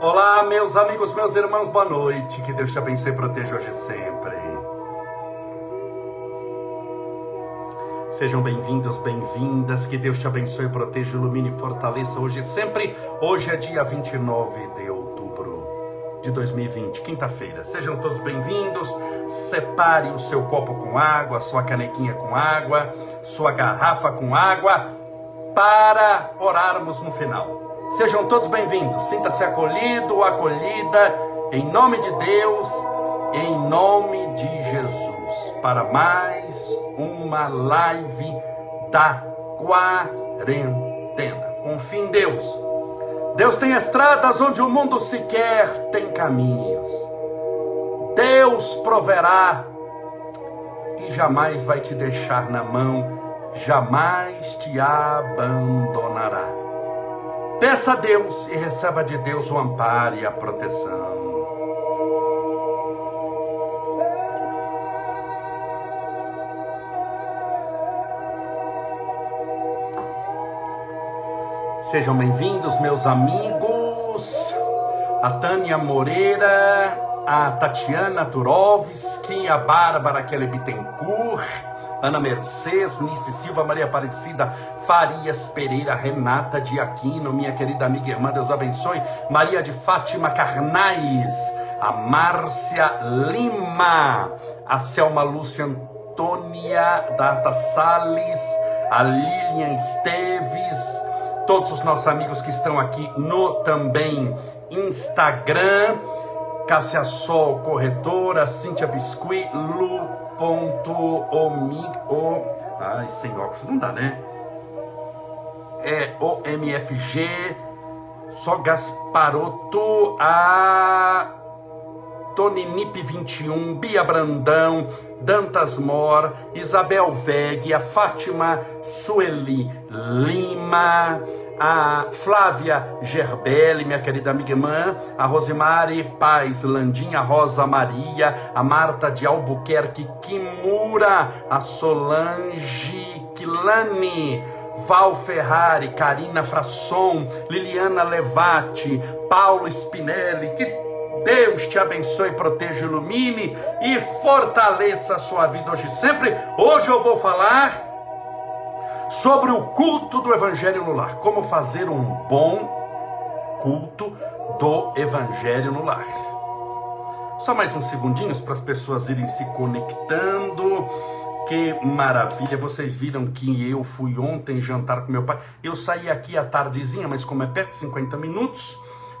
Olá, meus amigos, meus irmãos, boa noite. Que Deus te abençoe e proteja hoje e sempre. Sejam bem-vindos, bem-vindas. Que Deus te abençoe, proteja, ilumine e fortaleça hoje e sempre. Hoje é dia 29 de outubro de 2020, quinta-feira. Sejam todos bem-vindos. Separe o seu copo com água, sua canequinha com água, sua garrafa com água, para orarmos no final. Sejam todos bem-vindos. Sinta-se acolhido acolhida em nome de Deus, em nome de Jesus, para mais uma live da quarentena. Confie em Deus. Deus tem estradas onde o mundo sequer tem caminhos. Deus proverá e jamais vai te deixar na mão, jamais te abandonará. Peça a Deus e receba de Deus o amparo e a proteção. Sejam bem-vindos, meus amigos. A Tânia Moreira, a Tatiana Turovski, a Bárbara Kelly Bittencourt, Ana Mercedes, Nice Silva, Maria Aparecida, Farias Pereira, Renata de Aquino, minha querida amiga e irmã, Deus abençoe, Maria de Fátima Carnais, a Márcia Lima, a Selma Lúcia Antônia Data Salles, a Lilian Esteves, todos os nossos amigos que estão aqui no também Instagram, Cássia Sol Corretora, Cíntia Biscuit, Lu ponto o ai sem óculos não dá né? É o MFG só Gasparoto a Toninip 21 Bia Brandão Dantas Mor Isabel Veg a Fátima Sueli Lima a Flávia Gerbelli, minha querida amiga irmã, a Rosemary Paz Landim, a Rosa Maria, a Marta de Albuquerque Kimura, a Solange Quilani, Val Ferrari, Karina Frasson, Liliana Levati, Paulo Spinelli, que Deus te abençoe, proteja, ilumine e fortaleça a sua vida hoje e sempre. Hoje eu vou falar sobre o culto do Evangelho no lar. Como fazer um bom culto do Evangelho no lar. Só mais uns segundinhos para as pessoas irem se conectando. Que maravilha! Vocês viram que eu fui ontem jantar com meu pai. Eu saí aqui à tardezinha, mas como é perto de 50 minutos,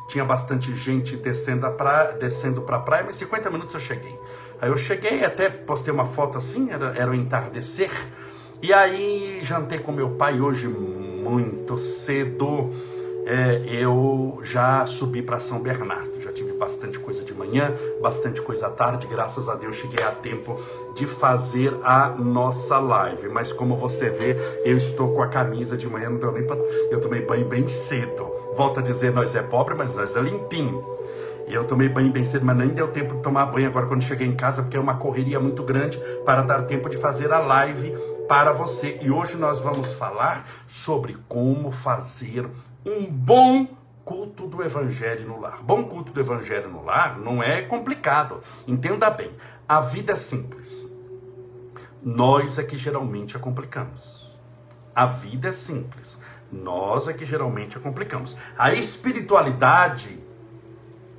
tinha bastante gente descendo para descendo a praia, mas 50 minutos eu cheguei. Aí eu cheguei, até postei uma foto assim, era, era o entardecer. E aí jantei com meu pai hoje muito cedo. É, eu já subi para São Bernardo. Bastante coisa de manhã, bastante coisa à tarde. Graças a Deus cheguei a tempo de fazer a nossa live. Mas como você vê, eu estou com a camisa de manhã, não deu nem para. Eu tomei banho bem cedo. Volto a dizer, nós é pobre, mas nós é limpinho. E eu tomei banho bem cedo, mas nem deu tempo de tomar banho agora quando cheguei em casa, porque é uma correria muito grande para dar tempo de fazer a live para você. E hoje nós vamos falar sobre como fazer um bom culto do evangelho no lar. Bom culto do evangelho no lar não é complicado. Entenda bem, a vida é simples. Nós é que geralmente a complicamos. A vida é simples. Nós é que geralmente a complicamos. A espiritualidade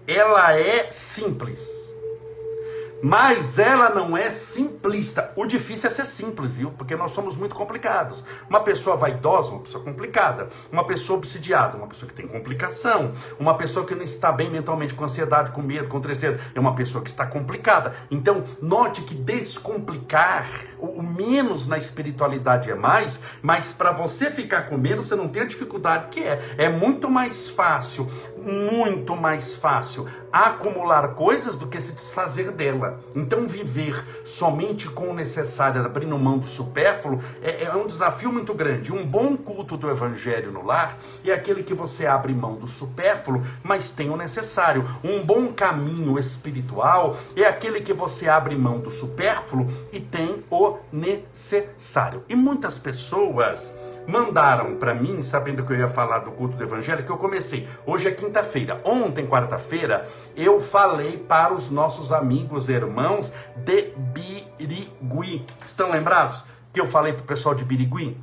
ela é simples. Mas ela não é simplista. O difícil é ser simples, viu? Porque nós somos muito complicados. Uma pessoa vaidosa, uma pessoa complicada. Uma pessoa obsidiada, uma pessoa que tem complicação. Uma pessoa que não está bem mentalmente, com ansiedade, com medo, com tristeza, é uma pessoa que está complicada. Então, note que descomplicar, o menos na espiritualidade é mais, mas para você ficar com menos, você não tem a dificuldade que é. É muito mais fácil muito mais fácil acumular coisas do que se desfazer dela. Então, viver somente com o necessário, abrindo mão do supérfluo, é, é, um desafio muito grande. Um bom culto do evangelho no lar é aquele que você abre mão do supérfluo, mas tem o necessário. Um bom caminho espiritual é aquele que você abre mão do supérfluo e tem o necessário. E muitas pessoas mandaram para mim, sabendo que eu ia falar do culto do evangelho, que eu comecei. Hoje é quinta-feira. Ontem, quarta-feira, eu falei para os nossos amigos e irmãos de Birigui. Estão lembrados que eu falei para o pessoal de Birigui?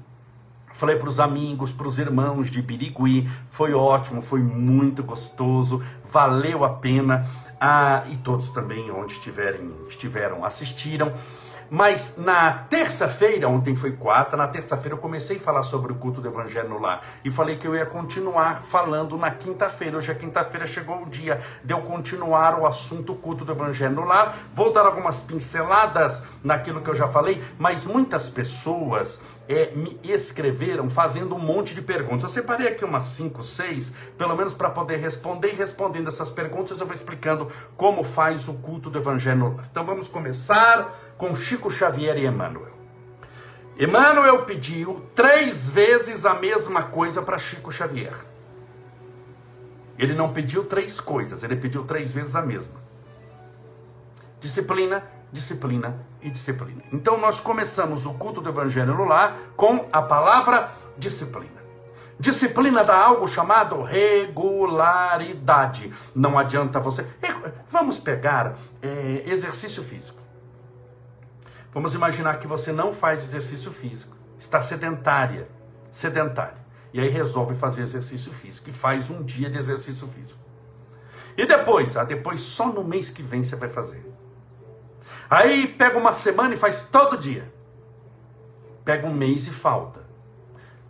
Falei para os amigos, para os irmãos de Birigui. Foi ótimo, foi muito gostoso, valeu a pena. Ah, e todos também, onde estiverem, estiveram, assistiram. Mas na terça-feira, ontem foi quarta, na terça-feira eu comecei a falar sobre o culto do evangelho no lar. E falei que eu ia continuar falando na quinta-feira. Hoje é quinta-feira, chegou o dia de eu continuar o assunto culto do evangelho no lar. Vou dar algumas pinceladas naquilo que eu já falei, mas muitas pessoas é, me escreveram fazendo um monte de perguntas. Eu separei aqui umas 5, 6, pelo menos para poder responder. E respondendo essas perguntas, eu vou explicando como faz o culto do evangelho. Então vamos começar com Chico Xavier e Emmanuel. Emmanuel pediu três vezes a mesma coisa para Chico Xavier. Ele não pediu três coisas, ele pediu três vezes a mesma: disciplina, disciplina e disciplina. Então nós começamos o culto do Evangelho no lar com a palavra disciplina. Disciplina dá algo chamado regularidade. Não adianta você. Vamos pegar é, exercício físico. Vamos imaginar que você não faz exercício físico, está sedentária, sedentária. E aí resolve fazer exercício físico e faz um dia de exercício físico. E depois? Ah, depois só no mês que vem você vai fazer. Aí pega uma semana e faz todo dia. Pega um mês e falta.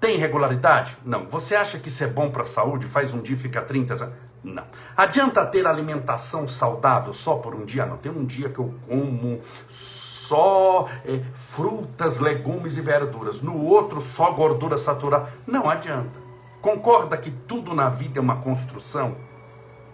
Tem regularidade? Não. Você acha que isso é bom para a saúde? Faz um dia e fica 30? Não. Adianta ter alimentação saudável só por um dia? Não. Tem um dia que eu como só é, frutas, legumes e verduras, no outro só gordura saturada. Não adianta. Concorda que tudo na vida é uma construção?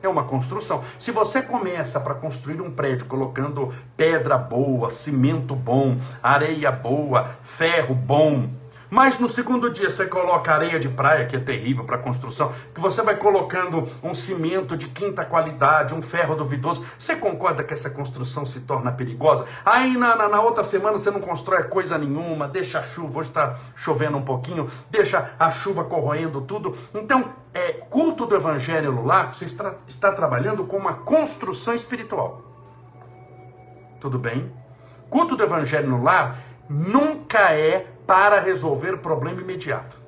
É uma construção. Se você começa para construir um prédio colocando pedra boa, cimento bom, areia boa, ferro bom, mas no segundo dia você coloca areia de praia, que é terrível para construção, que você vai colocando um cimento de quinta qualidade, um ferro duvidoso. Você concorda que essa construção se torna perigosa? Aí na, na, na outra semana você não constrói coisa nenhuma, deixa a chuva, hoje está chovendo um pouquinho, deixa a chuva corroendo tudo. Então, é, culto do evangelho no lar, você está, está trabalhando com uma construção espiritual. Tudo bem? Culto do evangelho no lar nunca é para resolver o problema imediato.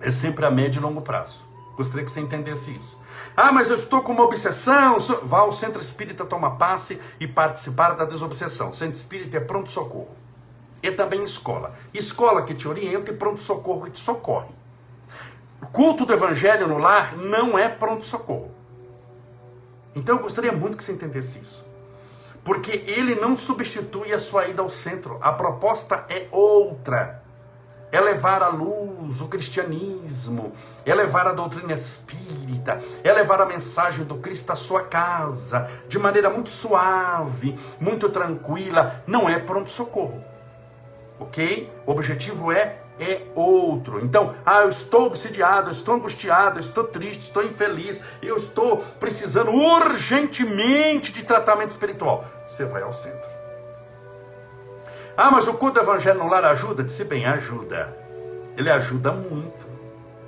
É sempre a médio e longo prazo. Gostaria que você entendesse isso. Ah, mas eu estou com uma obsessão. Vá ao centro espírita tomar passe e participar da desobsessão. Centro espírita é pronto-socorro. E também escola. Escola que te orienta e pronto-socorro que te socorre. O culto do evangelho no lar não é pronto-socorro. Então eu gostaria muito que você entendesse isso porque ele não substitui a sua ida ao centro. A proposta é outra. É levar à luz o cristianismo, é levar a doutrina espírita, é levar a mensagem do Cristo à sua casa, de maneira muito suave, muito tranquila. Não é pronto-socorro. Ok? O objetivo é é outro. Então, ah, eu estou obsidiado, eu estou angustiado, eu estou triste, estou infeliz, eu estou precisando urgentemente de tratamento espiritual. Você vai ao centro. Ah, mas o culto evangelho no lar ajuda? Disse bem, ajuda. Ele ajuda muito.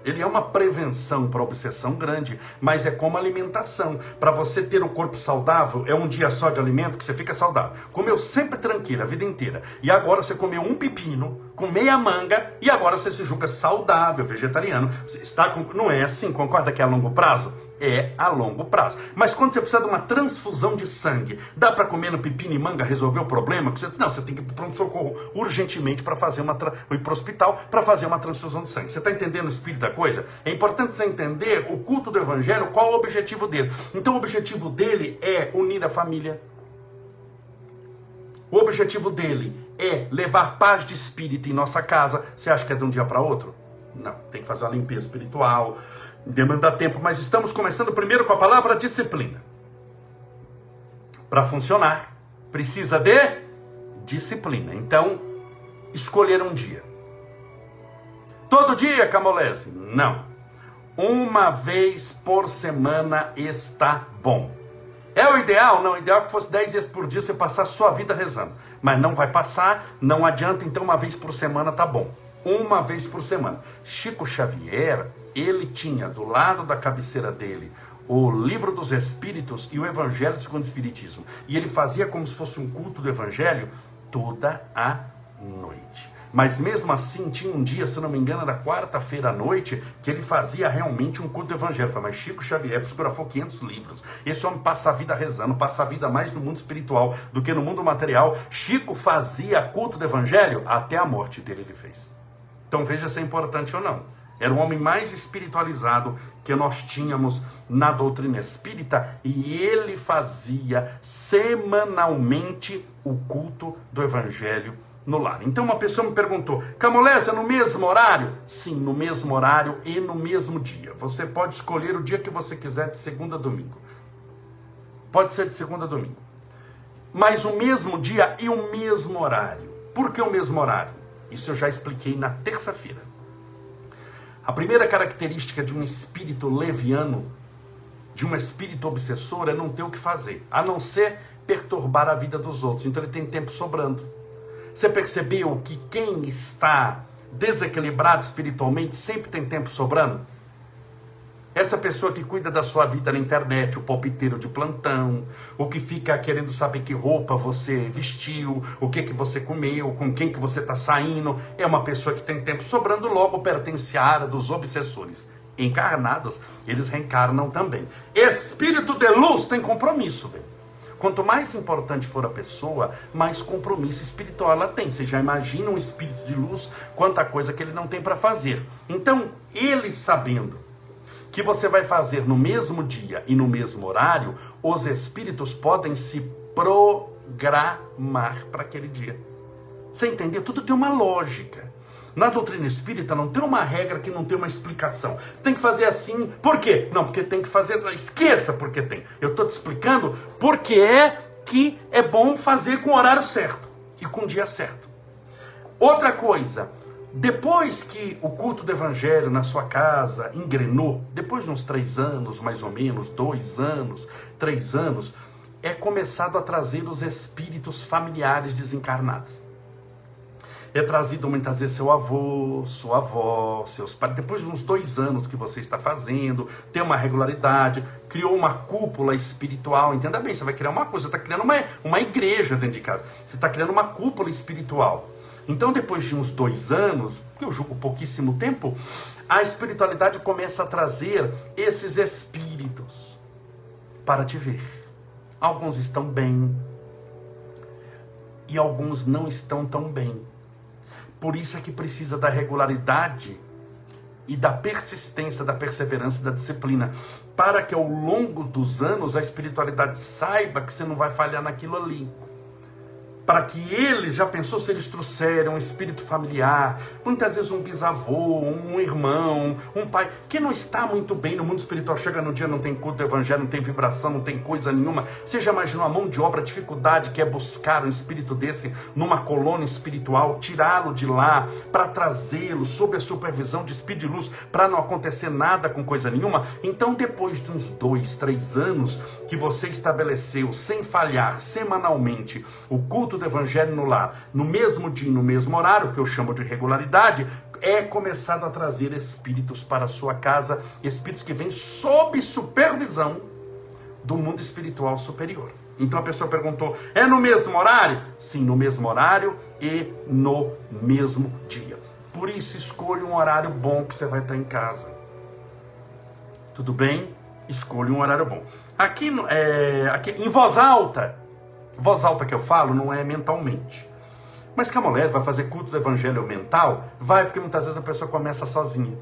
Ele é uma prevenção para obsessão grande, mas é como alimentação. Para você ter o corpo saudável, é um dia só de alimento que você fica saudável. Comeu sempre tranquilo a vida inteira. E agora você comeu um pepino com meia manga e agora você se julga saudável, vegetariano. Você está com... Não é assim, concorda que é a longo prazo? é a longo prazo. Mas quando você precisa de uma transfusão de sangue, dá para comer no pepino e manga resolver o problema? Você diz, não, você tem que ir para pronto-socorro urgentemente para fazer uma tra... ir para o hospital para fazer uma transfusão de sangue. Você está entendendo o espírito da coisa? É importante você entender o culto do evangelho, qual o objetivo dele. Então o objetivo dele é unir a família. O objetivo dele é levar paz de espírito em nossa casa. Você acha que é de um dia para outro? Não, tem que fazer uma limpeza espiritual, demanda tempo, mas estamos começando primeiro com a palavra disciplina. Para funcionar, precisa de disciplina. Então, escolher um dia. Todo dia, Camolese? Não. Uma vez por semana está bom. É o ideal? Não, o ideal é que fosse 10 vezes por dia você passar a sua vida rezando. Mas não vai passar, não adianta, então uma vez por semana tá bom. Uma vez por semana. Chico Xavier, ele tinha do lado da cabeceira dele o livro dos Espíritos e o Evangelho segundo o Espiritismo. E ele fazia como se fosse um culto do Evangelho toda a noite. Mas mesmo assim, tinha um dia, se não me engano, era quarta-feira à noite, que ele fazia realmente um culto do evangelho. Mas Chico Xavier psicografou 500 livros. Esse homem passa a vida rezando, passa a vida mais no mundo espiritual do que no mundo material. Chico fazia culto do evangelho até a morte dele ele fez. Então veja se é importante ou não. Era o homem mais espiritualizado que nós tínhamos na doutrina espírita e ele fazia semanalmente o culto do evangelho no lar. Então uma pessoa me perguntou: Camolés, é no mesmo horário? Sim, no mesmo horário e no mesmo dia. Você pode escolher o dia que você quiser, de segunda a domingo. Pode ser de segunda a domingo. Mas o mesmo dia e o mesmo horário. Por que o mesmo horário? Isso eu já expliquei na terça-feira. A primeira característica de um espírito leviano, de um espírito obsessor, é não ter o que fazer, a não ser perturbar a vida dos outros. Então ele tem tempo sobrando. Você percebeu que quem está desequilibrado espiritualmente sempre tem tempo sobrando? Essa pessoa que cuida da sua vida na internet, o palpiteiro de plantão, o que fica querendo saber que roupa você vestiu, o que que você comeu, com quem que você está saindo, é uma pessoa que tem tempo sobrando, logo pertence à área dos obsessores. Encarnados, eles reencarnam também. Espírito de luz tem compromisso, velho. Quanto mais importante for a pessoa, mais compromisso espiritual ela tem. Você já imagina um espírito de luz, quanta coisa que ele não tem para fazer. Então, ele sabendo que você vai fazer no mesmo dia e no mesmo horário, os espíritos podem se programar para aquele dia. Você entendeu? Tudo tem uma lógica. Na doutrina espírita não tem uma regra que não tem uma explicação. Você tem que fazer assim, por quê? Não, porque tem que fazer, esqueça porque tem. Eu estou te explicando porque é que é bom fazer com o horário certo e com o dia certo. Outra coisa, depois que o culto do evangelho na sua casa engrenou, depois de uns três anos, mais ou menos, dois anos, três anos, é começado a trazer os espíritos familiares desencarnados é trazido muitas vezes seu avô, sua avó, seus pais. Depois de uns dois anos que você está fazendo, tem uma regularidade, criou uma cúpula espiritual. Entenda bem, você vai criar uma coisa, você está criando uma, uma igreja dentro de casa. Você está criando uma cúpula espiritual. Então, depois de uns dois anos, que eu julgo pouquíssimo tempo, a espiritualidade começa a trazer esses espíritos para te ver. Alguns estão bem e alguns não estão tão bem. Por isso é que precisa da regularidade e da persistência, da perseverança e da disciplina, para que ao longo dos anos a espiritualidade saiba que você não vai falhar naquilo ali para que eles, já pensou se eles trouxeram um espírito familiar, muitas vezes um bisavô, um irmão, um pai, que não está muito bem no mundo espiritual, chega no dia, não tem culto do evangelho, não tem vibração, não tem coisa nenhuma. Você já imaginou a mão de obra, a dificuldade que é buscar um espírito desse numa colônia espiritual, tirá-lo de lá, para trazê-lo sob a supervisão de espírito de luz, para não acontecer nada com coisa nenhuma? Então, depois de uns dois, três anos que você estabeleceu, sem falhar, semanalmente, o culto do evangelho no lar, no mesmo dia, no mesmo horário, que eu chamo de regularidade, é começado a trazer espíritos para a sua casa, espíritos que vêm sob supervisão do mundo espiritual superior. Então a pessoa perguntou: é no mesmo horário? Sim, no mesmo horário e no mesmo dia. Por isso, escolha um horário bom que você vai estar em casa. Tudo bem? Escolha um horário bom. Aqui, é, aqui em voz alta, Voz alta que eu falo não é mentalmente. Mas que a mulher vai fazer culto do evangelho mental? Vai, porque muitas vezes a pessoa começa sozinha.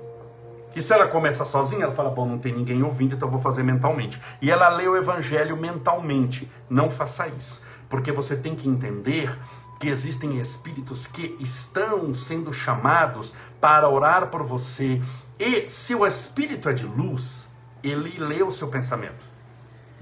E se ela começa sozinha, ela fala: Bom, não tem ninguém ouvindo, então eu vou fazer mentalmente. E ela lê o evangelho mentalmente. Não faça isso. Porque você tem que entender que existem espíritos que estão sendo chamados para orar por você E se o espírito é de luz, ele lê o seu pensamento.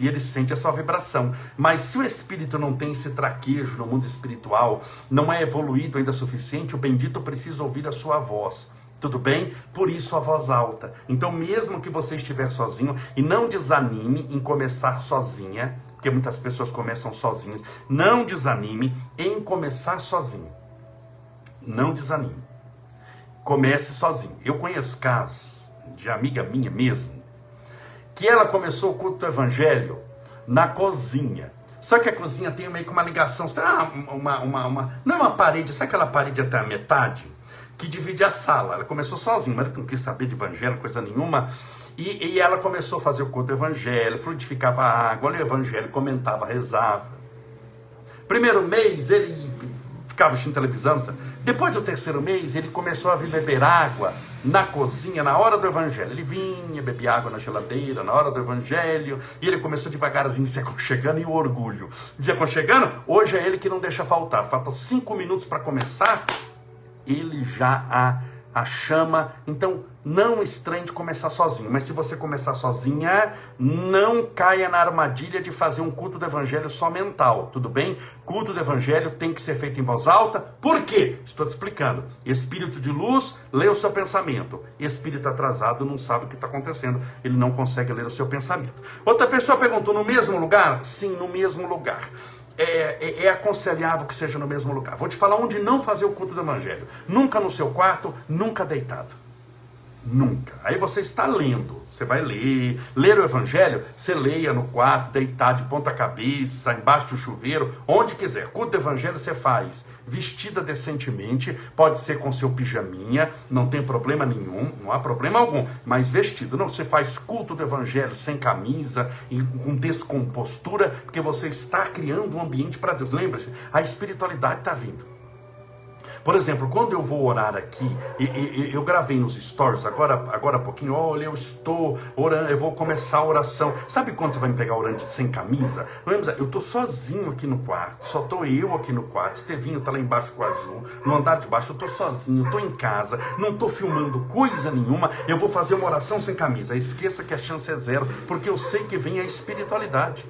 E ele sente a sua vibração. Mas se o espírito não tem esse traquejo no mundo espiritual, não é evoluído ainda o suficiente, o bendito precisa ouvir a sua voz. Tudo bem? Por isso a voz alta. Então, mesmo que você estiver sozinho, e não desanime em começar sozinha, porque muitas pessoas começam sozinhas, não desanime em começar sozinho. Não desanime. Comece sozinho. Eu conheço casos de amiga minha mesmo, que ela começou o culto do evangelho na cozinha. Só que a cozinha tem meio que uma ligação, ah, uma, uma, uma, não é uma parede, sabe aquela parede até a metade? que divide a sala. Ela começou sozinha, mas ela não quis saber de evangelho, coisa nenhuma. E, e ela começou a fazer o culto do evangelho, frutificava a água, olha o evangelho, comentava, rezava. Primeiro mês ele ficava assistindo televisão. Depois do terceiro mês, ele começou a vir beber água na cozinha, na hora do evangelho. Ele vinha, bebia água na geladeira, na hora do evangelho, e ele começou devagarzinho se aconchegando e o orgulho. Se aconchegando, hoje é ele que não deixa faltar. Faltam cinco minutos para começar, ele já a, a chama. Então, não estranhe de começar sozinho, mas se você começar sozinha, não caia na armadilha de fazer um culto do evangelho só mental, tudo bem? Culto do evangelho tem que ser feito em voz alta, por quê? Estou te explicando. Espírito de luz lê o seu pensamento, espírito atrasado não sabe o que está acontecendo, ele não consegue ler o seu pensamento. Outra pessoa perguntou: no mesmo lugar? Sim, no mesmo lugar é, é, é, aconselhável que seja no mesmo lugar. Vou te falar onde não fazer o culto do evangelho. Nunca no seu quarto, nunca deitado. Nunca. Aí você está lendo. Você vai ler, ler o evangelho, você leia no quarto, deitado de ponta cabeça, embaixo do chuveiro, onde quiser. Culto do evangelho você faz vestida decentemente, pode ser com seu pijaminha, não tem problema nenhum, não há problema algum, mas vestido. Não, você faz culto do evangelho sem camisa, com descompostura, porque você está criando um ambiente para Deus. Lembre-se, a espiritualidade está vindo. Por exemplo, quando eu vou orar aqui, e, e, eu gravei nos stories agora, agora há pouquinho, olha, eu estou orando, eu vou começar a oração. Sabe quando você vai me pegar orando sem camisa? Eu estou sozinho aqui no quarto, só estou eu aqui no quarto, Estevinho está lá embaixo com a Ju, no andar de baixo, eu estou sozinho, estou em casa, não estou filmando coisa nenhuma, eu vou fazer uma oração sem camisa. Esqueça que a chance é zero, porque eu sei que vem a espiritualidade.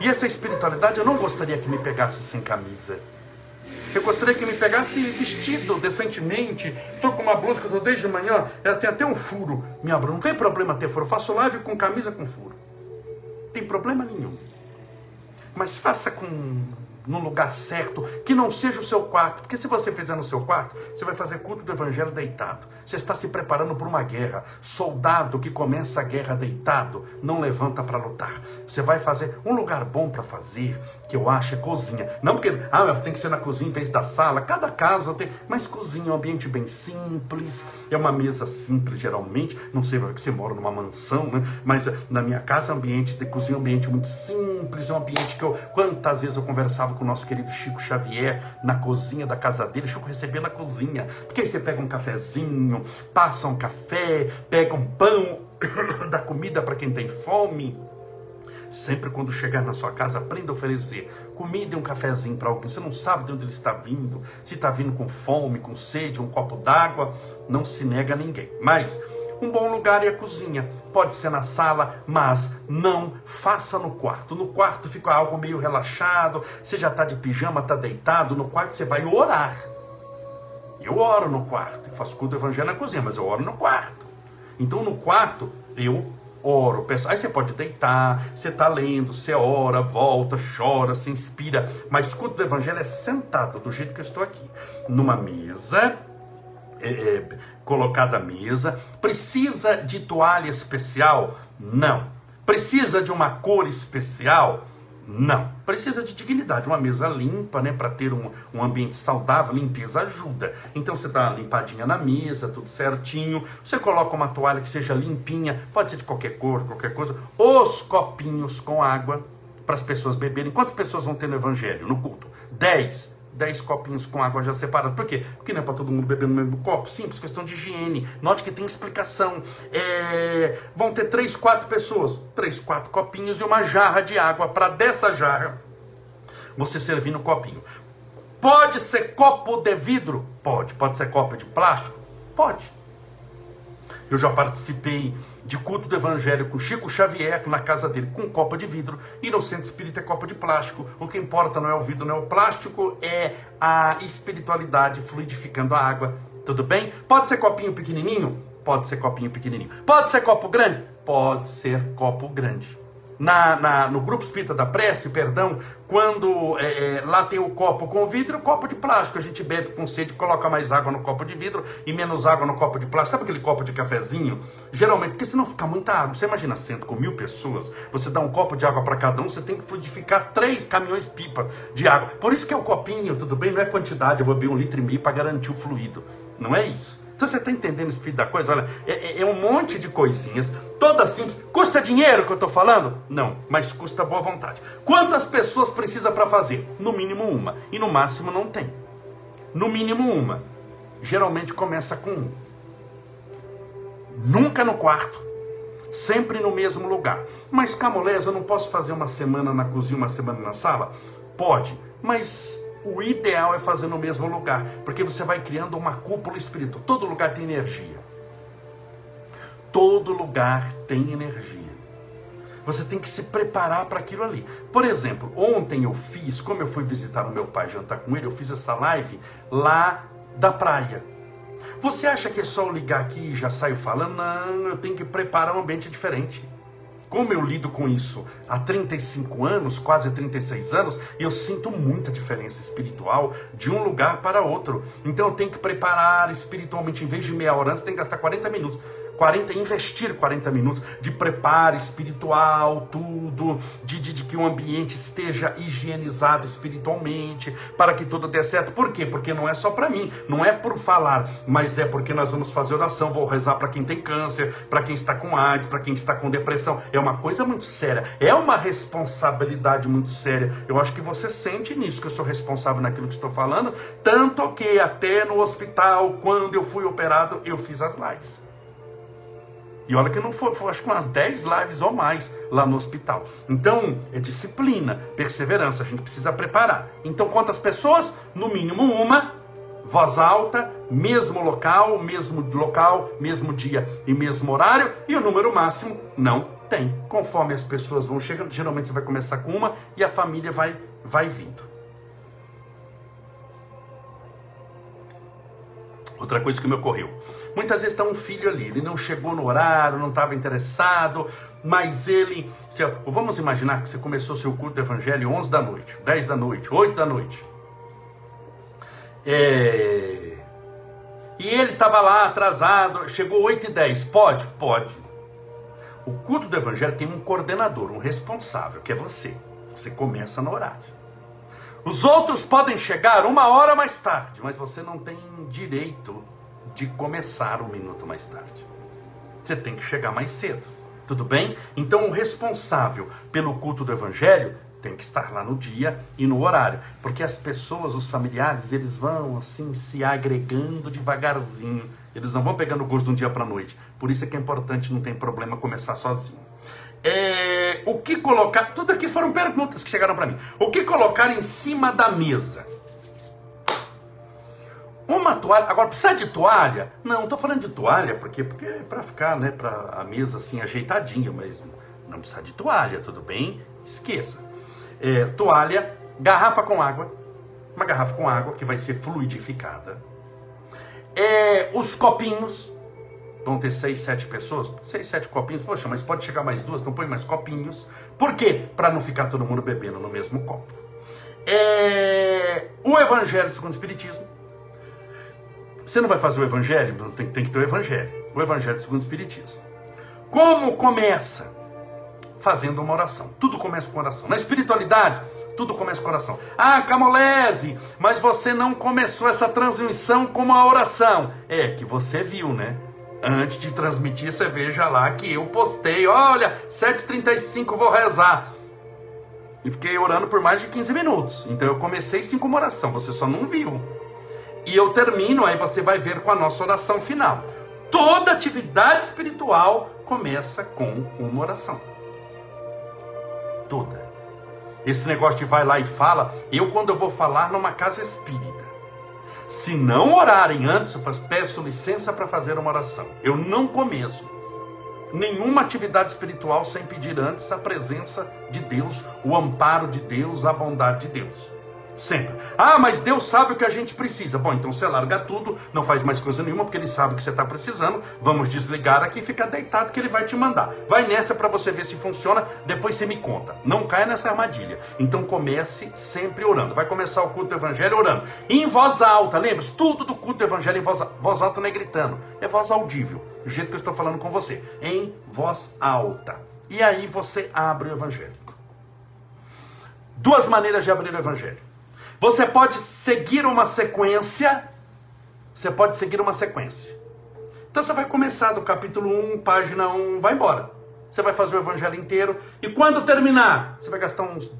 E essa espiritualidade eu não gostaria que me pegasse sem camisa. Eu gostaria que me pegasse vestido decentemente. Estou com uma blusa que eu estou desde manhã. Ela tem até um furo. Minha blusa. Não tem problema ter furo. Eu faço live com camisa com furo. Não tem problema nenhum. Mas faça com no lugar certo, que não seja o seu quarto. Porque se você fizer no seu quarto, você vai fazer culto do evangelho deitado. Você está se preparando para uma guerra. Soldado que começa a guerra deitado não levanta para lutar. Você vai fazer um lugar bom para fazer, que eu acho é cozinha. Não porque ah, tem que ser na cozinha em vez da sala. Cada casa tem, mas cozinha é um ambiente bem simples. É uma mesa simples geralmente. Não sei porque você mora numa mansão, né? Mas na minha casa, ambiente de cozinha é um ambiente muito simples. É um ambiente que eu quantas vezes eu conversava com o nosso querido Chico Xavier na cozinha da casa dele. Chico recebia na cozinha. Porque aí você pega um cafezinho, passa um café, pega um pão, dá comida para quem tem fome. Sempre quando chegar na sua casa, aprenda a oferecer comida e um cafezinho para alguém. Você não sabe de onde ele está vindo, se está vindo com fome, com sede, um copo d'água. Não se nega a ninguém. Mas um bom lugar é a cozinha. Pode ser na sala, mas não faça no quarto. No quarto fica algo meio relaxado. Você já está de pijama, está deitado. No quarto você vai orar. Eu oro no quarto. Eu faço culto evangelho na cozinha, mas eu oro no quarto. Então no quarto eu oro. Peço. Aí você pode deitar, você está lendo, você ora, volta, chora, se inspira. Mas culto do evangelho é sentado, do jeito que eu estou aqui. Numa mesa é, é, colocada à mesa. Precisa de toalha especial? Não. Precisa de uma cor especial? Não. Precisa de dignidade, uma mesa limpa, né? Para ter um, um ambiente saudável, limpeza ajuda. Então você dá uma limpadinha na mesa, tudo certinho. Você coloca uma toalha que seja limpinha, pode ser de qualquer cor, qualquer coisa. Os copinhos com água para as pessoas beberem. Quantas pessoas vão ter no evangelho, no culto? Dez. 10 copinhos com água já separada. Por quê? Porque não é para todo mundo beber no mesmo copo. Simples, questão de higiene. Note que tem explicação. É... Vão ter 3, 4 pessoas. 3, 4 copinhos e uma jarra de água. Para dessa jarra, você servir no copinho. Pode ser copo de vidro? Pode. Pode ser copo de plástico? Pode. Eu já participei de culto do evangelho com Chico Xavier na casa dele com copa de vidro. Inocente espírito é copa de plástico. O que importa não é o vidro, não é o plástico, é a espiritualidade fluidificando a água. Tudo bem? Pode ser copinho pequenininho? Pode ser copinho pequenininho. Pode ser copo grande? Pode ser copo grande na, na, no grupo espírita da prece, perdão, quando é, é, lá tem o copo com vidro e o copo de plástico. A gente bebe com sede, coloca mais água no copo de vidro e menos água no copo de plástico. Sabe aquele copo de cafezinho? Geralmente, porque senão fica muita água. Você imagina, sento com mil pessoas, você dá um copo de água para cada um, você tem que fluidificar três caminhões pipa de água. Por isso que é o copinho, tudo bem? Não é quantidade, eu vou beber um litro e meio para garantir o fluido. Não é isso. Então você está entendendo o espírito da coisa? Olha, é, é, é, um monte de coisinhas, todas simples. Custa dinheiro que eu estou falando? Não, mas custa boa vontade. Quantas pessoas precisa para fazer? No mínimo uma. E no máximo não tem. No mínimo uma. Geralmente começa com um. Nunca no quarto. Sempre no mesmo lugar. Mas Camolés, eu não posso fazer uma semana na cozinha, uma semana na sala? Pode, mas o ideal é fazer no mesmo lugar, porque você vai criando uma cúpula espiritual. Todo lugar tem energia. Todo lugar tem energia. Você tem que se preparar para aquilo ali. Por exemplo, ontem eu fiz, como eu fui visitar o meu pai, jantar com ele, eu fiz essa live lá da praia. Você acha que é só eu ligar aqui e já saio falando? Não, eu tenho que preparar um ambiente diferente. Como eu lido com isso há 35 anos, quase 36 anos, eu sinto muita diferença espiritual de um lugar para outro. Então eu tenho que preparar espiritualmente, em vez de meia hora antes, tem que gastar 40 minutos. 40, investir 40 minutos de preparo espiritual, tudo, de, de, de, que o ambiente esteja higienizado espiritualmente, para que tudo dê certo. Por quê? Porque não é só para mim, não é por falar, mas é porque nós vamos fazer oração, vou rezar para quem tem câncer, para quem está com AIDS, para quem está com depressão. É uma coisa muito séria, é uma responsabilidade muito séria. Eu acho que você sente nisso, que eu sou responsável naquilo que estou falando, tanto que até no hospital, quando eu fui operado, eu fiz as lives. E olha que não foi, foi acho que umas 10 lives ou mais lá no hospital. Então, é disciplina, perseverança, a gente precisa preparar. Então, quantas pessoas? No mínimo uma, voz alta, mesmo local, mesmo local, mesmo dia e mesmo horário, e o número máximo não tem. Conforme as pessoas vão chegando, geralmente você vai começar com uma e a família vai vai vindo. Outra coisa que me ocorreu. Muitas vezes está um filho ali, ele não chegou no horário, não estava interessado, mas ele. Vamos imaginar que você começou seu culto do evangelho 11 da noite, 10 da noite, 8 da noite. É... E ele estava lá atrasado, chegou 8 e 10. Pode? Pode. O culto do evangelho tem um coordenador, um responsável, que é você. Você começa no horário. Os outros podem chegar uma hora mais tarde, mas você não tem direito de começar um minuto mais tarde. Você tem que chegar mais cedo. Tudo bem? Então, o responsável pelo culto do evangelho tem que estar lá no dia e no horário, porque as pessoas, os familiares, eles vão assim se agregando devagarzinho. Eles não vão pegando gosto de um dia para noite. Por isso é que é importante, não tem problema começar sozinho. É, o que colocar? Tudo aqui foram perguntas que chegaram para mim. O que colocar em cima da mesa? Uma toalha. Agora, precisa de toalha? Não, estou falando de toalha, porque, porque é para ficar, né, para a mesa assim ajeitadinha, mas não precisa de toalha, tudo bem? Esqueça. É, toalha, garrafa com água, uma garrafa com água que vai ser fluidificada. É, os copinhos, vão ter seis, sete pessoas, seis, sete copinhos, poxa, mas pode chegar mais duas, então põe mais copinhos. Por quê? Para não ficar todo mundo bebendo no mesmo copo. É, o Evangelho segundo o Espiritismo, você não vai fazer o evangelho? Tem, tem que ter o evangelho. O evangelho segundo o Espiritismo. Como começa? Fazendo uma oração. Tudo começa com oração. Na espiritualidade, tudo começa com oração. Ah, Camolese, mas você não começou essa transmissão com uma oração. É que você viu, né? Antes de transmitir, você veja lá que eu postei, olha, 7h35 vou rezar. E fiquei orando por mais de 15 minutos. Então eu comecei sim com uma oração, você só não viu. E eu termino, aí você vai ver com a nossa oração final. Toda atividade espiritual começa com uma oração. Toda. Esse negócio de vai lá e fala, eu quando eu vou falar numa casa espírita, Se não orarem antes, eu faço, peço licença para fazer uma oração. Eu não começo nenhuma atividade espiritual sem pedir antes a presença de Deus, o amparo de Deus, a bondade de Deus. Sempre. Ah, mas Deus sabe o que a gente precisa. Bom, então você larga tudo, não faz mais coisa nenhuma, porque Ele sabe o que você está precisando. Vamos desligar aqui e fica deitado que Ele vai te mandar. Vai nessa para você ver se funciona, depois você me conta. Não caia nessa armadilha. Então comece sempre orando. Vai começar o culto do Evangelho orando. Em voz alta, lembre-se, tudo do culto do Evangelho em voz, voz alta não é gritando, é voz audível. Do jeito que eu estou falando com você. Em voz alta. E aí você abre o Evangelho. Duas maneiras de abrir o Evangelho. Você pode seguir uma sequência. Você pode seguir uma sequência. Então você vai começar do capítulo 1, página 1, vai embora. Você vai fazer o evangelho inteiro. E quando terminar, você vai gastar uns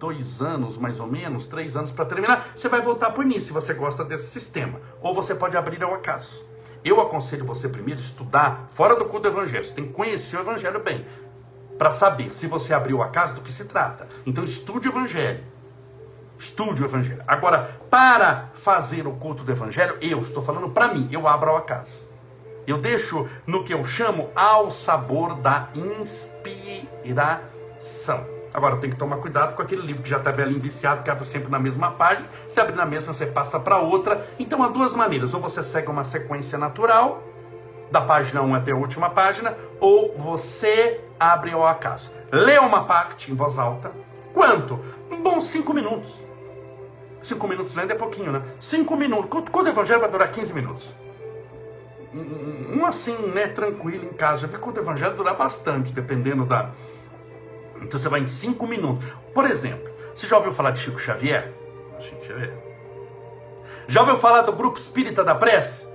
dois anos, mais ou menos, três anos para terminar. Você vai voltar para o início, se você gosta desse sistema. Ou você pode abrir ao acaso. Eu aconselho você primeiro estudar fora do culto do evangelho. Você tem que conhecer o evangelho bem. Para saber se você abriu o acaso do que se trata. Então estude o evangelho. Estude o Evangelho. Agora, para fazer o culto do Evangelho, eu estou falando para mim, eu abro ao acaso. Eu deixo no que eu chamo ao sabor da inspiração. Agora, tem que tomar cuidado com aquele livro que já está velho viciado, que abre sempre na mesma página. Se abrir na mesma, você passa para outra. Então, há duas maneiras. Ou você segue uma sequência natural, da página 1 até a última página, ou você abre ao acaso. Lê uma parte em voz alta. Quanto? Um bom cinco minutos. Cinco minutos lendo é pouquinho, né? Cinco minutos. Quando o evangelho vai durar 15 minutos? Um assim, né? Tranquilo em casa. Já vi que o evangelho dura bastante, dependendo da. Então você vai em cinco minutos. Por exemplo, você já ouviu falar de Chico Xavier? Chico Xavier. Já ouviu falar do grupo espírita da prece?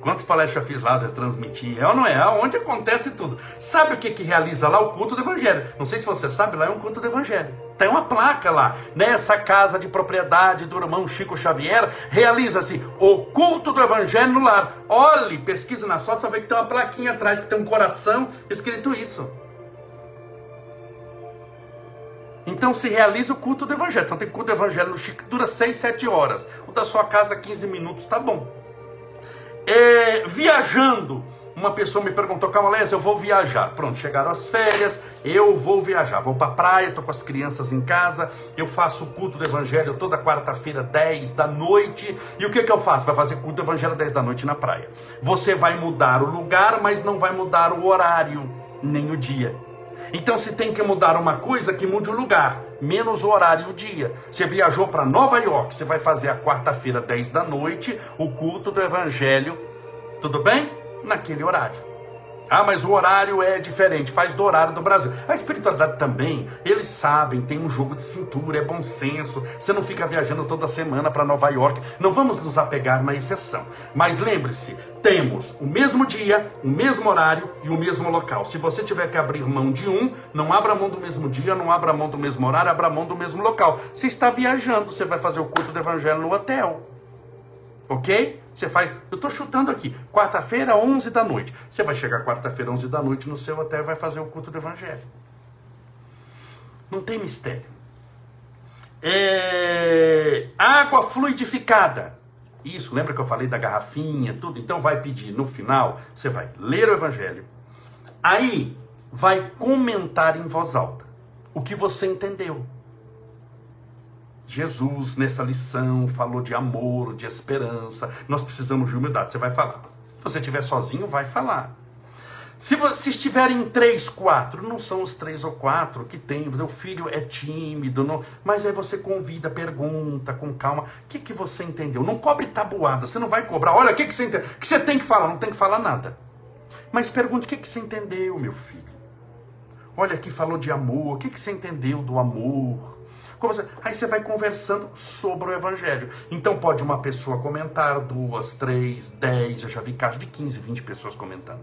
Quantas palestras eu fiz lá, eu transmiti, é ou não é? Onde acontece tudo. Sabe o que, que realiza lá? O culto do Evangelho. Não sei se você sabe, lá é um culto do Evangelho. Tem uma placa lá. Nessa casa de propriedade do irmão Chico Xavier, realiza-se o culto do Evangelho no lar. Olhe, pesquisa na sua, você vai ver que tem uma plaquinha atrás, que tem um coração escrito isso. Então se realiza o culto do Evangelho. Então tem culto do Evangelho no Chico que dura 6, 7 horas. O da sua casa, 15 minutos, tá bom é, viajando. Uma pessoa me perguntou, Camalés, eu vou viajar. Pronto, chegaram as férias, eu vou viajar. Vou para a praia, estou com as crianças em casa, eu faço o culto do Evangelho toda quarta-feira, 10 da noite. E o que, que eu faço? Vai fazer culto do Evangelho 10 da noite na praia. Você vai mudar o lugar, mas não vai mudar o horário, nem o dia. Então, se tem que mudar uma coisa, que mude o lugar, menos o horário e o dia. Você viajou para Nova York, você vai fazer a quarta-feira, 10 da noite, o culto do Evangelho, tudo bem? Naquele horário. Ah, mas o horário é diferente, faz do horário do Brasil. A espiritualidade também, eles sabem, tem um jogo de cintura, é bom senso. Você não fica viajando toda semana para Nova York. Não vamos nos apegar na exceção. Mas lembre-se, temos o mesmo dia, o mesmo horário e o mesmo local. Se você tiver que abrir mão de um, não abra mão do mesmo dia, não abra mão do mesmo horário, abra mão do mesmo local. Você está viajando, você vai fazer o culto do evangelho no hotel. Ok? Você faz, eu estou chutando aqui, quarta-feira, 11 da noite. Você vai chegar quarta-feira, 11 da noite no seu hotel e vai fazer o culto do Evangelho. Não tem mistério. É... Água fluidificada. Isso, lembra que eu falei da garrafinha, tudo? Então vai pedir no final, você vai ler o Evangelho. Aí vai comentar em voz alta o que você entendeu. Jesus, nessa lição, falou de amor, de esperança. Nós precisamos de humildade. Você vai falar. Se você estiver sozinho, vai falar. Se, se estiverem três, quatro, não são os três ou quatro que tem, o filho é tímido, não, mas aí você convida, pergunta com calma, o que, que você entendeu? Não cobre tabuada, você não vai cobrar, olha, o que, que você entendeu? O que você tem que falar? Não tem que falar nada. Mas pergunta, o que, que você entendeu, meu filho? Olha, aqui falou de amor, o que, que você entendeu do amor? Você... Aí você vai conversando sobre o evangelho. Então pode uma pessoa comentar, duas, três, dez, eu já vi casos de 15, 20 pessoas comentando.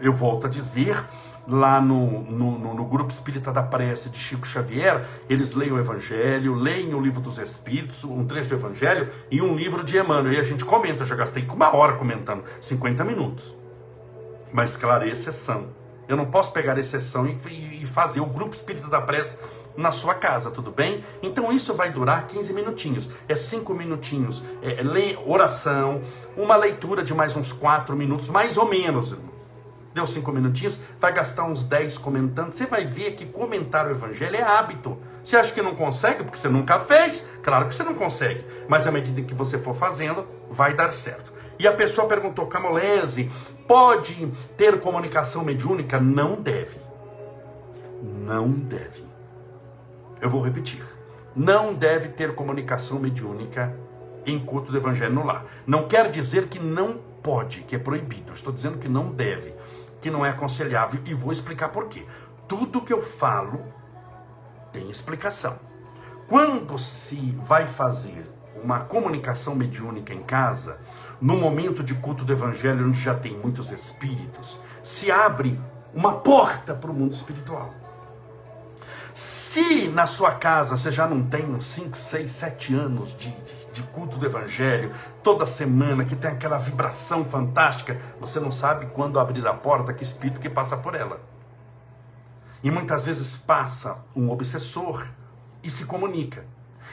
Eu volto a dizer, lá no, no, no, grupo espírita da prece de Chico Xavier, eles leem o Evangelho, leem o livro dos Espíritos, um trecho do Evangelho e um livro de Emmanuel. E a gente comenta, eu já gastei uma hora comentando, 50 minutos. Mas, claro, é exceção. Eu não posso pegar exceção e, e, e fazer. O grupo espírita da prece na sua casa, tudo bem? Então isso vai durar 15 minutinhos. É 5 minutinhos é, é, oração, uma leitura de mais uns 4 minutos, mais ou menos. Deu 5 minutinhos, vai gastar uns 10 comentando. Você vai ver que comentar o evangelho é hábito. Você acha que não consegue porque você nunca fez? Claro que você não consegue. Mas à medida que você for fazendo, vai dar certo. E a pessoa perguntou, Camolese, pode ter comunicação mediúnica? Não deve. Não deve. Eu vou repetir. Não deve ter comunicação mediúnica em culto do evangelho no lar. Não quer dizer que não pode, que é proibido. estou dizendo que não deve, que não é aconselhável e vou explicar por quê. Tudo que eu falo tem explicação. Quando se vai fazer uma comunicação mediúnica em casa, no momento de culto do evangelho, onde já tem muitos espíritos, se abre uma porta para o mundo espiritual. Se na sua casa você já não tem uns 5, 6, 7 anos de, de culto do Evangelho, toda semana, que tem aquela vibração fantástica, você não sabe quando abrir a porta, que espírito que passa por ela. E muitas vezes passa um obsessor e se comunica.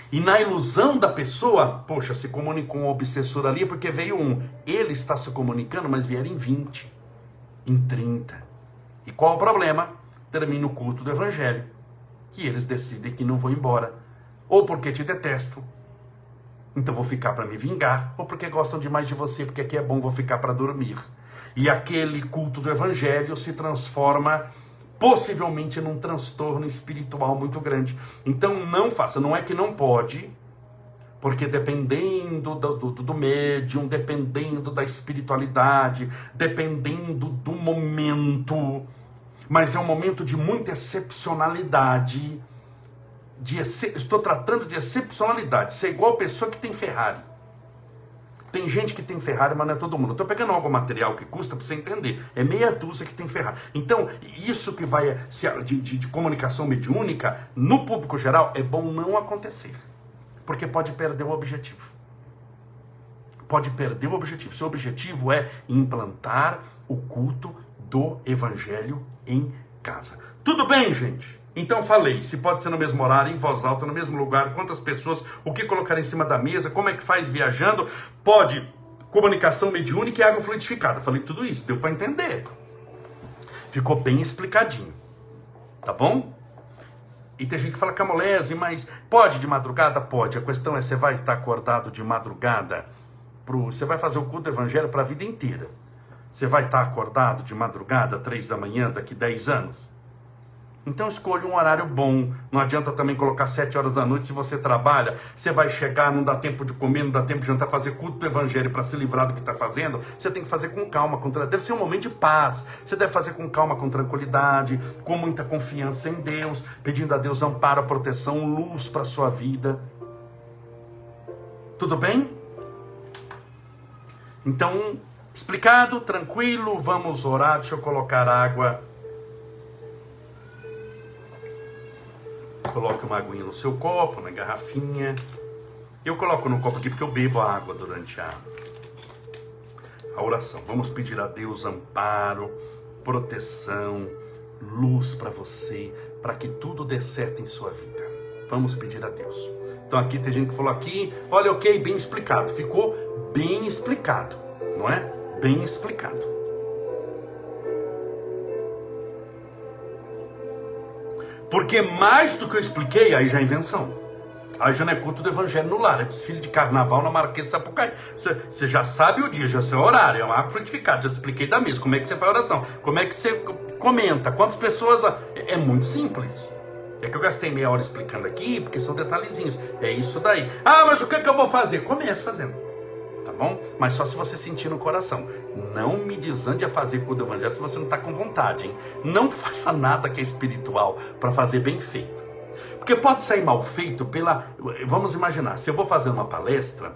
E na ilusão da pessoa, poxa, se comunicou um obsessor ali porque veio um. Ele está se comunicando, mas vieram em 20, em 30. E qual o problema? Termina o culto do Evangelho que eles decidem que não vão embora. Ou porque te detestam, então vou ficar para me vingar, ou porque gostam demais de você, porque aqui é bom, vou ficar para dormir. E aquele culto do evangelho se transforma possivelmente num transtorno espiritual muito grande. Então não faça, não é que não pode, porque dependendo do, do, do médium, dependendo da espiritualidade, dependendo do momento, mas é um momento de muita excepcionalidade. De. Estou tratando de excepcionalidade. Ser é igual a pessoa que tem Ferrari. Tem gente que tem Ferrari, mas não é todo mundo. Estou pegando algo material que custa para você entender. É meia dúzia que tem Ferrari. Então, isso que vai de, de, de comunicação mediúnica, no público geral, é bom não acontecer. Porque pode perder o objetivo. Pode perder o objetivo. Seu objetivo é implantar o culto do evangelho em casa. Tudo bem, gente? Então falei, se pode ser no mesmo horário, em voz alta, no mesmo lugar, quantas pessoas, o que colocar em cima da mesa, como é que faz viajando, pode comunicação mediúnica e água fluidificada. Falei tudo isso, deu para entender. Ficou bem explicadinho. Tá bom? E tem gente que fala camolese, mas pode de madrugada? Pode. A questão é, você vai estar acordado de madrugada? Pro, você vai fazer o culto do evangelho para a vida inteira. Você vai estar acordado de madrugada, três da manhã, daqui dez anos? Então escolha um horário bom. Não adianta também colocar sete horas da noite se você trabalha. Você vai chegar, não dá tempo de comer, não dá tempo de jantar, fazer culto do evangelho para se livrar do que está fazendo. Você tem que fazer com calma, com deve ser um momento de paz. Você deve fazer com calma, com tranquilidade, com muita confiança em Deus, pedindo a Deus amparo, proteção, luz para sua vida. Tudo bem? Então Explicado? Tranquilo? Vamos orar. Deixa eu colocar água. Coloque uma aguinha no seu copo, na garrafinha. Eu coloco no copo aqui porque eu bebo a água durante a, a oração. Vamos pedir a Deus amparo, proteção, luz para você, para que tudo dê certo em sua vida. Vamos pedir a Deus. Então aqui tem gente que falou aqui, olha, ok, bem explicado. Ficou bem explicado, não é? Bem explicado. Porque mais do que eu expliquei, aí já é invenção. Aí já não é culto do evangelho no lar, é desfile de carnaval na Marquês de Sapucaí. Você, você já sabe o dia, já sei o horário, é um arco frutificado, já te expliquei da mesa, como é que você faz oração, como é que você comenta, quantas pessoas... É, é muito simples. É que eu gastei meia hora explicando aqui, porque são detalhezinhos. É isso daí. Ah, mas o que, é que eu vou fazer? Comece fazendo bom? Mas só se você sentir no coração. Não me desande a fazer culto do evangelho se você não está com vontade, hein? Não faça nada que é espiritual para fazer bem feito. Porque pode sair mal feito pela. Vamos imaginar, se eu vou fazer uma palestra,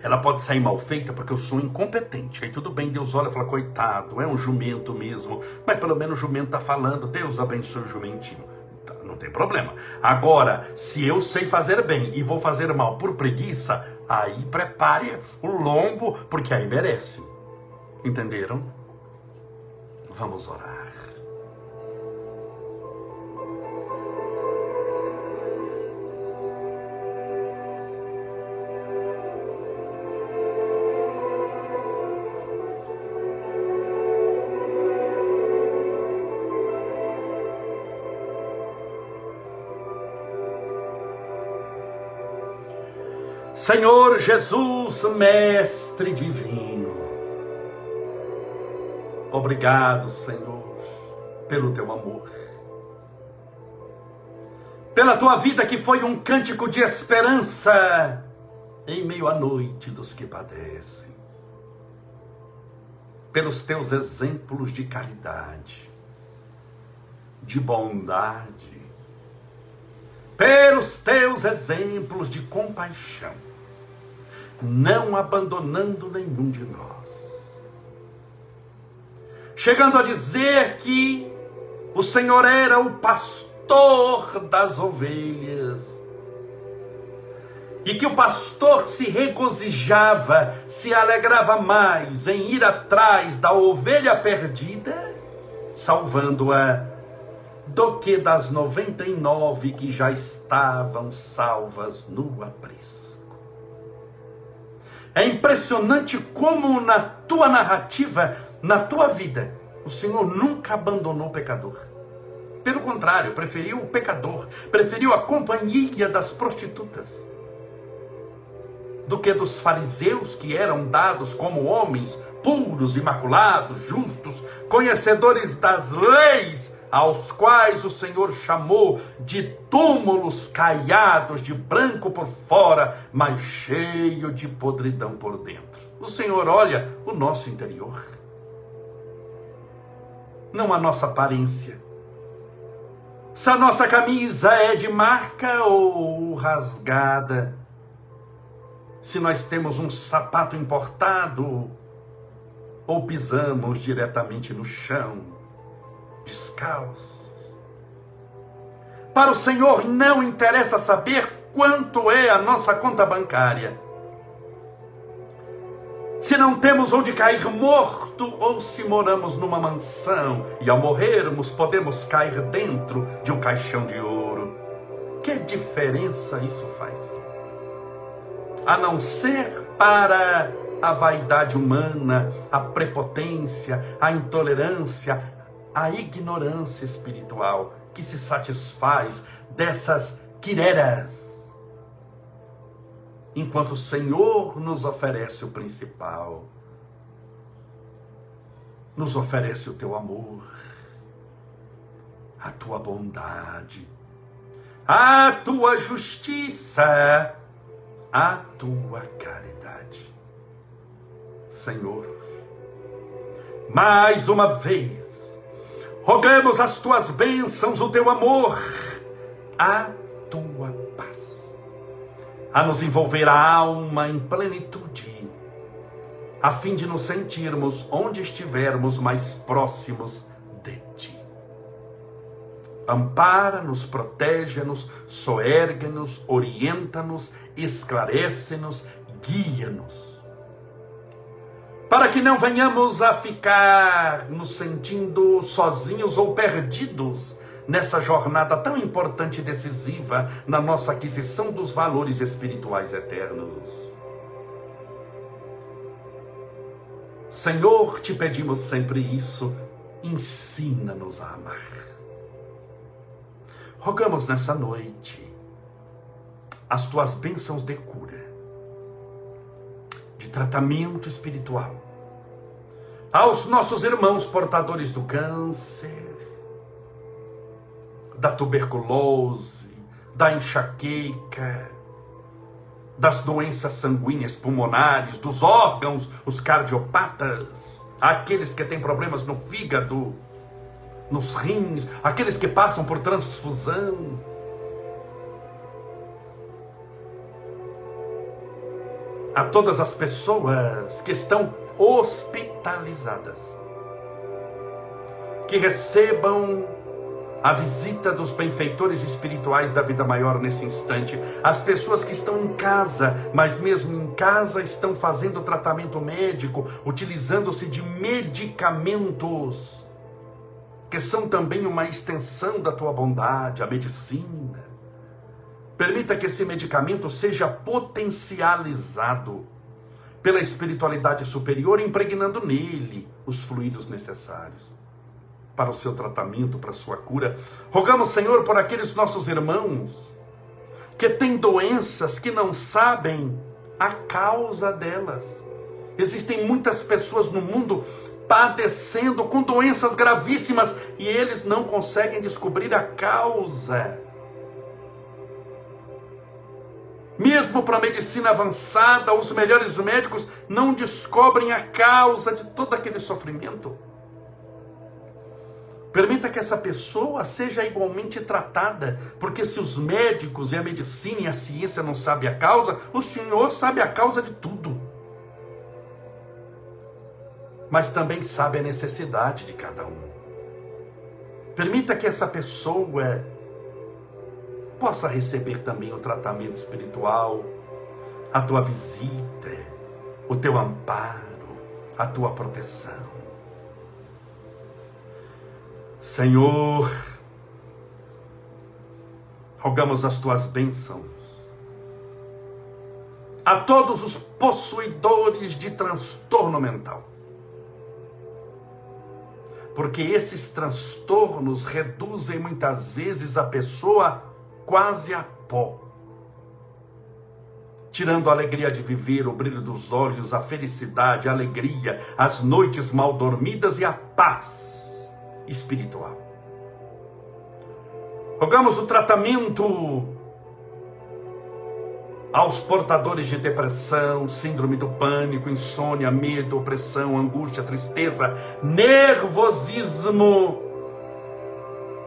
ela pode sair mal feita porque eu sou incompetente. Aí tudo bem, Deus olha e fala, coitado, é um jumento mesmo. Mas pelo menos o jumento está falando, Deus abençoe o jumentinho. Tá, não tem problema. Agora, se eu sei fazer bem e vou fazer mal por preguiça, aí prepare o lombo, porque aí merece. Entenderam? Vamos orar. Senhor Jesus, Mestre Divino, obrigado, Senhor, pelo teu amor, pela tua vida que foi um cântico de esperança em meio à noite dos que padecem, pelos teus exemplos de caridade, de bondade, pelos teus exemplos de compaixão, não abandonando nenhum de nós. Chegando a dizer que o Senhor era o pastor das ovelhas. E que o pastor se regozijava, se alegrava mais em ir atrás da ovelha perdida, salvando-a do que das 99 que já estavam salvas no aprisco. É impressionante como na tua narrativa, na tua vida, o Senhor nunca abandonou o pecador. Pelo contrário, preferiu o pecador, preferiu a companhia das prostitutas do que dos fariseus que eram dados como homens puros, imaculados, justos, conhecedores das leis aos quais o Senhor chamou de túmulos caiados de branco por fora, mas cheio de podridão por dentro. O Senhor olha o nosso interior, não a nossa aparência. Se a nossa camisa é de marca ou rasgada, se nós temos um sapato importado ou pisamos diretamente no chão descalços. Para o Senhor não interessa saber quanto é a nossa conta bancária. Se não temos onde cair morto ou se moramos numa mansão e ao morrermos podemos cair dentro de um caixão de ouro. Que diferença isso faz? A não ser para a vaidade humana, a prepotência, a intolerância, a ignorância espiritual que se satisfaz dessas quireras. Enquanto o Senhor nos oferece o principal, nos oferece o teu amor, a tua bondade, a tua justiça, a tua caridade. Senhor, mais uma vez, Rogamos as tuas bênçãos, o teu amor, a tua paz, a nos envolver a alma em plenitude, a fim de nos sentirmos onde estivermos mais próximos de ti. Ampara-nos, protege-nos, soergue-nos, orienta-nos, esclarece-nos, guia-nos para que não venhamos a ficar nos sentindo sozinhos ou perdidos nessa jornada tão importante e decisiva na nossa aquisição dos valores espirituais eternos. Senhor, te pedimos sempre isso, ensina-nos a amar. Rogamos nessa noite as tuas bênçãos de cura tratamento espiritual. Aos nossos irmãos portadores do câncer, da tuberculose, da enxaqueca, das doenças sanguíneas pulmonares, dos órgãos, os cardiopatas, aqueles que têm problemas no fígado, nos rins, aqueles que passam por transfusão, a todas as pessoas que estão hospitalizadas, que recebam a visita dos benfeitores espirituais da vida maior nesse instante, as pessoas que estão em casa, mas mesmo em casa estão fazendo tratamento médico, utilizando-se de medicamentos, que são também uma extensão da tua bondade, a medicina. Permita que esse medicamento seja potencializado pela espiritualidade superior, impregnando nele os fluidos necessários para o seu tratamento, para a sua cura. Rogamos, Senhor, por aqueles nossos irmãos que têm doenças que não sabem a causa delas. Existem muitas pessoas no mundo padecendo com doenças gravíssimas e eles não conseguem descobrir a causa. Mesmo para a medicina avançada, os melhores médicos não descobrem a causa de todo aquele sofrimento. Permita que essa pessoa seja igualmente tratada, porque se os médicos e a medicina e a ciência não sabem a causa, o Senhor sabe a causa de tudo. Mas também sabe a necessidade de cada um. Permita que essa pessoa possa receber também o tratamento espiritual, a tua visita, o teu amparo, a tua proteção. Senhor, rogamos as tuas bênçãos a todos os possuidores de transtorno mental. Porque esses transtornos reduzem muitas vezes a pessoa quase a pó. Tirando a alegria de viver, o brilho dos olhos, a felicidade, a alegria, as noites mal dormidas e a paz espiritual. Rogamos o tratamento aos portadores de depressão, síndrome do pânico, insônia, medo, opressão, angústia, tristeza, nervosismo,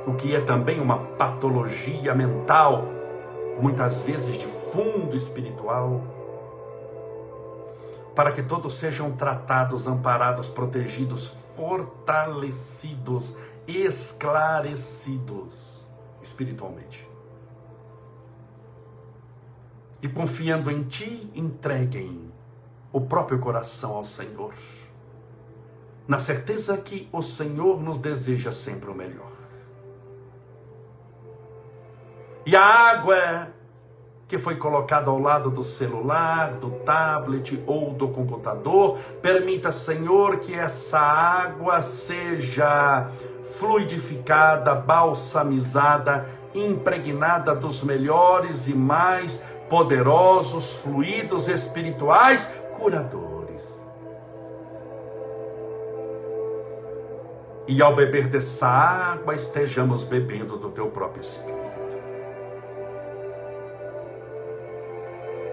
o que é também uma patologia mental, muitas vezes de fundo espiritual para que todos sejam tratados, amparados, protegidos, fortalecidos, esclarecidos espiritualmente. E confiando em Ti, entreguem o próprio coração ao Senhor, na certeza que o Senhor nos deseja sempre o melhor. E a água que foi colocado ao lado do celular, do tablet ou do computador. Permita, Senhor, que essa água seja fluidificada, balsamizada, impregnada dos melhores e mais poderosos fluidos espirituais curadores. E ao beber dessa água, estejamos bebendo do teu próprio Espírito.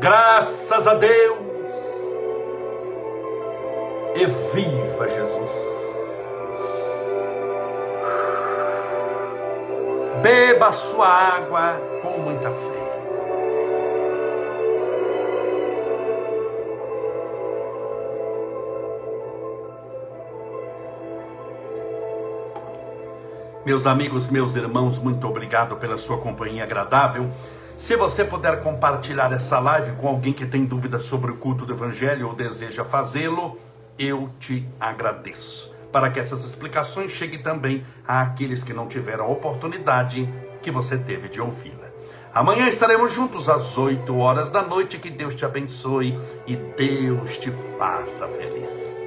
Graças a Deus. E viva Jesus. Beba a sua água com muita fé. Meus amigos, meus irmãos, muito obrigado pela sua companhia agradável. Se você puder compartilhar essa live com alguém que tem dúvidas sobre o culto do Evangelho ou deseja fazê-lo, eu te agradeço. Para que essas explicações cheguem também àqueles que não tiveram a oportunidade que você teve de ouvi-la. Amanhã estaremos juntos às 8 horas da noite. Que Deus te abençoe e Deus te faça feliz.